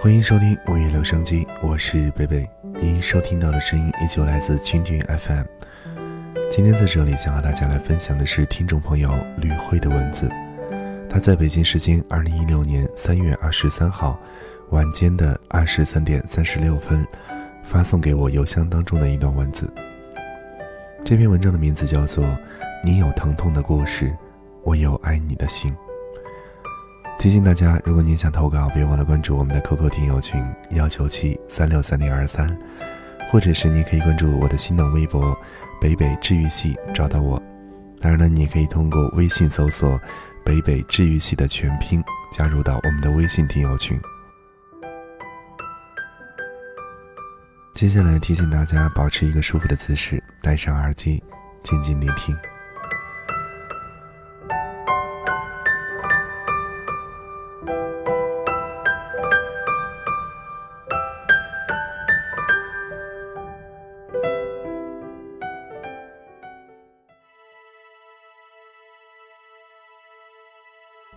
欢迎收听《午夜留声机》，我是贝贝。您收听到的声音依旧来自蜻蜓 FM。今天在这里想和大家来分享的是听众朋友吕慧的文字。他在北京时间二零一六年三月二十三号晚间的二十三点三十六分发送给我邮箱当中的一段文字。这篇文章的名字叫做《你有疼痛的故事，我有爱你的心》。提醒大家，如果您想投稿，别忘了关注我们的 QQ 听友群幺九七三六三零二三，或者是你可以关注我的新浪微博北北治愈系找到我。当然了，你也可以通过微信搜索北北治愈系的全拼，加入到我们的微信听友群。接下来提醒大家，保持一个舒服的姿势，戴上耳机，静静聆听。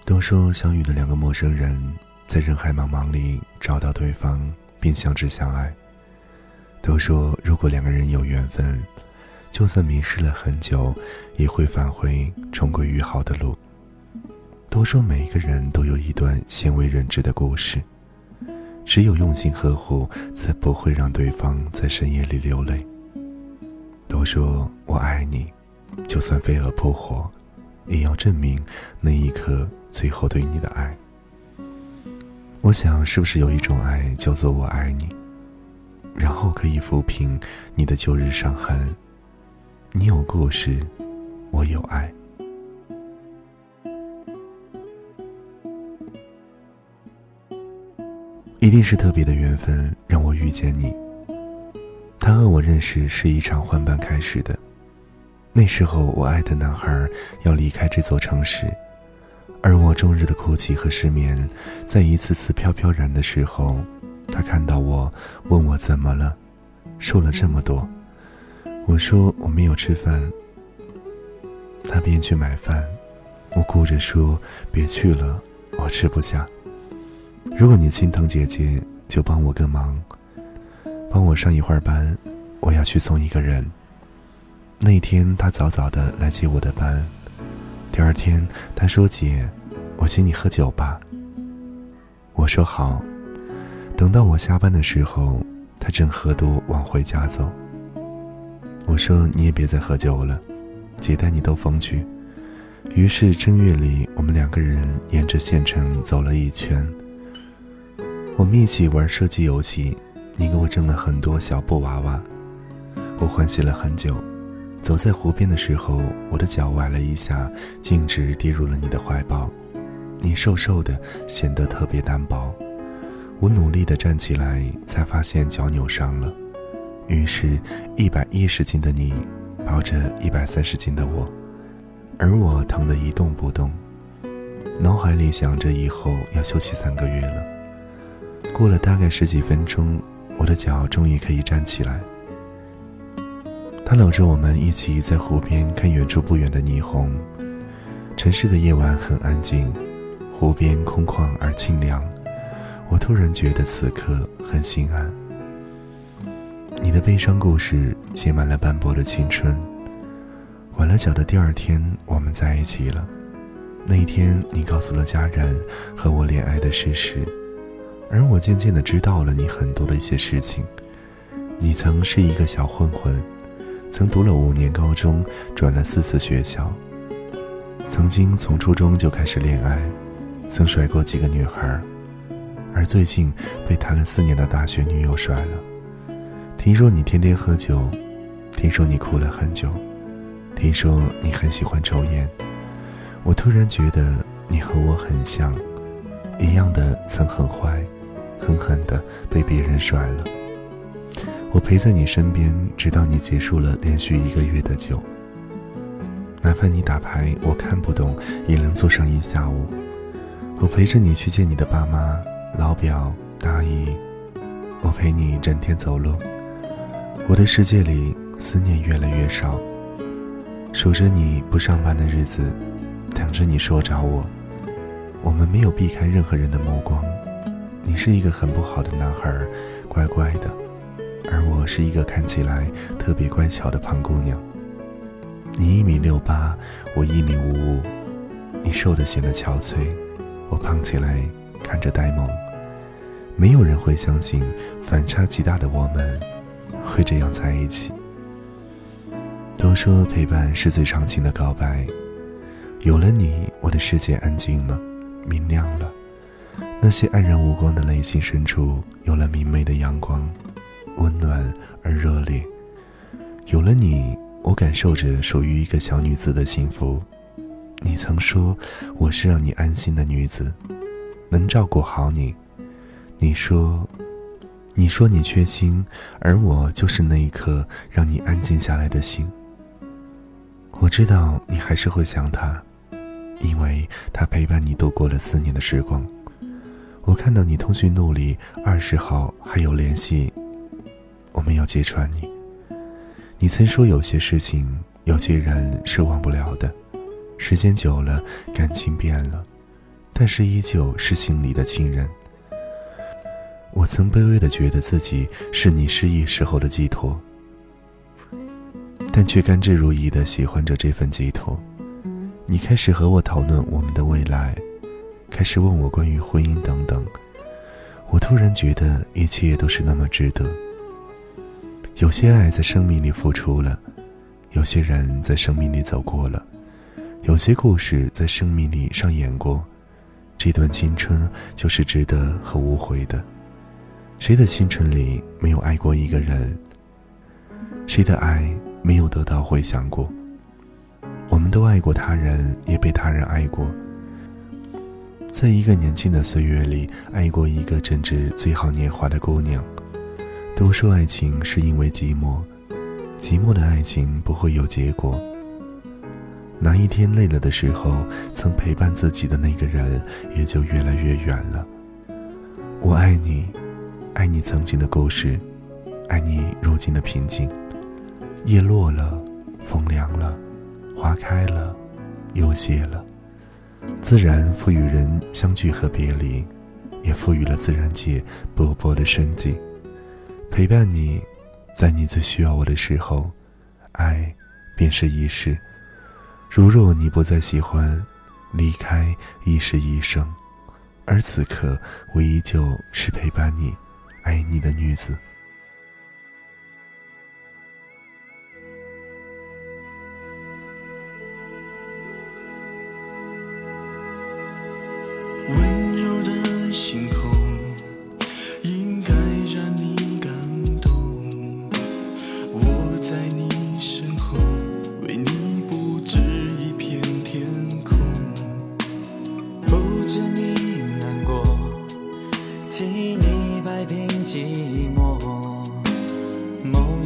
都说相遇的两个陌生人，在人海茫茫里找到对方，并相知相爱。都说如果两个人有缘分，就算迷失了很久，也会返回，重归于好的路。都说每一个人都有一段鲜为人知的故事，只有用心呵护，才不会让对方在深夜里流泪。都说我爱你，就算飞蛾扑火，也要证明那一刻。最后对你的爱，我想是不是有一种爱叫做我爱你，然后可以抚平你的旧日伤痕。你有故事，我有爱，一定是特别的缘分让我遇见你。他和我认识是一场换班开始的，那时候我爱的男孩要离开这座城市。而我终日的哭泣和失眠，在一次次飘飘然的时候，他看到我，问我怎么了，瘦了这么多。我说我没有吃饭。他便去买饭，我哭着说别去了，我吃不下。如果你心疼姐姐，就帮我个忙，帮我上一会儿班，我要去送一个人。那天他早早的来接我的班。第二天，他说：“姐，我请你喝酒吧。”我说：“好。”等到我下班的时候，他正喝多往回家走。我说：“你也别再喝酒了，姐带你兜风去。”于是正月里，我们两个人沿着县城走了一圈。我们一起玩射击游戏，你给我挣了很多小布娃娃，我欢喜了很久。走在湖边的时候，我的脚崴了一下，径直跌入了你的怀抱。你瘦瘦的，显得特别单薄。我努力的站起来，才发现脚扭伤了。于是，一百一十斤的你抱着一百三十斤的我，而我疼得一动不动，脑海里想着以后要休息三个月了。过了大概十几分钟，我的脚终于可以站起来。他搂着我们一起在湖边看远处不远的霓虹。城市的夜晚很安静，湖边空旷而清凉。我突然觉得此刻很心安。你的悲伤故事写满了斑驳的青春。崴了脚的第二天，我们在一起了。那一天，你告诉了家人和我恋爱的事实，而我渐渐的知道了你很多的一些事情。你曾是一个小混混。曾读了五年高中，转了四次学校。曾经从初中就开始恋爱，曾甩过几个女孩，而最近被谈了四年的大学女友甩了。听说你天天喝酒，听说你哭了很久，听说你很喜欢抽烟。我突然觉得你和我很像，一样的曾很坏，狠狠的被别人甩了。我陪在你身边，直到你结束了连续一个月的酒。哪怕你打牌我看不懂，也能坐上一下午。我陪着你去见你的爸妈、老表、大姨。我陪你整天走路。我的世界里，思念越来越少。数着你不上班的日子，等着你说找我。我们没有避开任何人的目光。你是一个很不好的男孩，乖乖的，而我是一个看起来特别乖巧的胖姑娘。你一米六八，我一米五五，你瘦得显得憔悴，我胖起来看着呆萌。没有人会相信反差极大的我们会这样在一起。都说陪伴是最长情的告白，有了你，我的世界安静了，明亮了。那些黯然无光的内心深处，有了明媚的阳光，温暖而热烈。有了你，我感受着属于一个小女子的幸福。你曾说我是让你安心的女子，能照顾好你。你说，你说你缺心，而我就是那一颗让你安静下来的心。我知道你还是会想他，因为他陪伴你度过了四年的时光。我看到你通讯录里二十号还有联系，我没有揭穿你。你曾说有些事情、有些人是忘不了的，时间久了感情变了，但是依旧是心里的亲人。我曾卑微的觉得自己是你失意时候的寄托，但却甘之如饴的喜欢着这份寄托。你开始和我讨论我们的未来。开始问我关于婚姻等等，我突然觉得一切都是那么值得。有些爱在生命里付出了，有些人在生命里走过了，有些故事在生命里上演过。这段青春就是值得和无悔的。谁的青春里没有爱过一个人？谁的爱没有得到回响过？我们都爱过他人，也被他人爱过。在一个年轻的岁月里，爱过一个正值最好年华的姑娘。都说爱情是因为寂寞，寂寞的爱情不会有结果。哪一天累了的时候，曾陪伴自己的那个人也就越来越远了。我爱你，爱你曾经的故事，爱你如今的平静。叶落了，风凉了，花开了，又谢了。自然赋予人相聚和别离，也赋予了自然界勃勃的生机。陪伴你，在你最需要我的时候，爱便是一世。如若你不再喜欢，离开亦是一生。而此刻，我依旧是陪伴你、爱你的女子。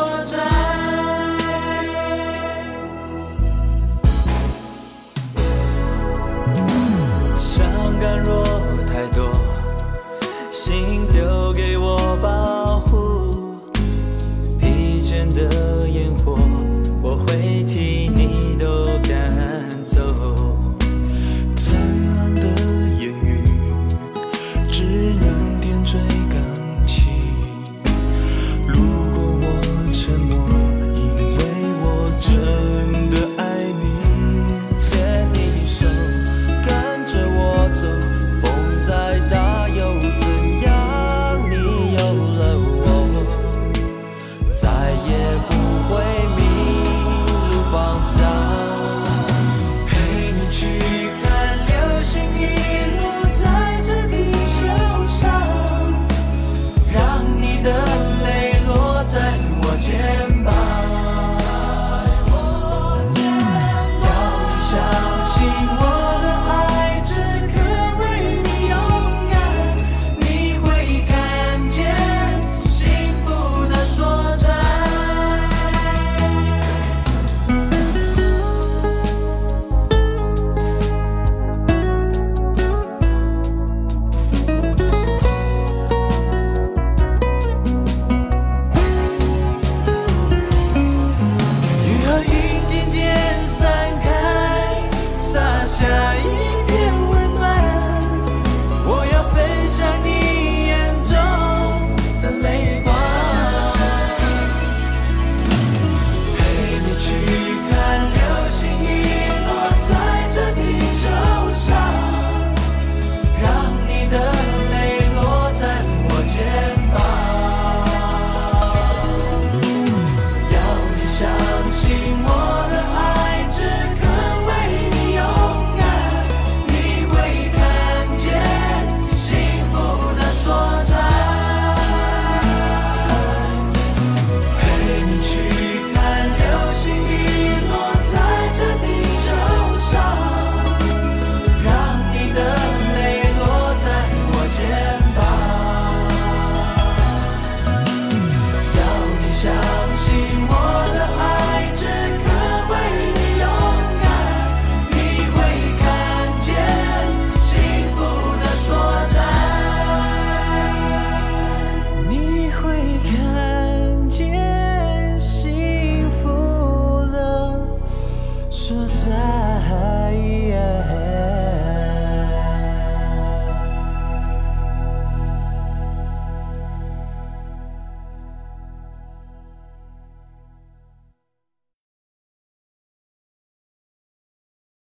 water.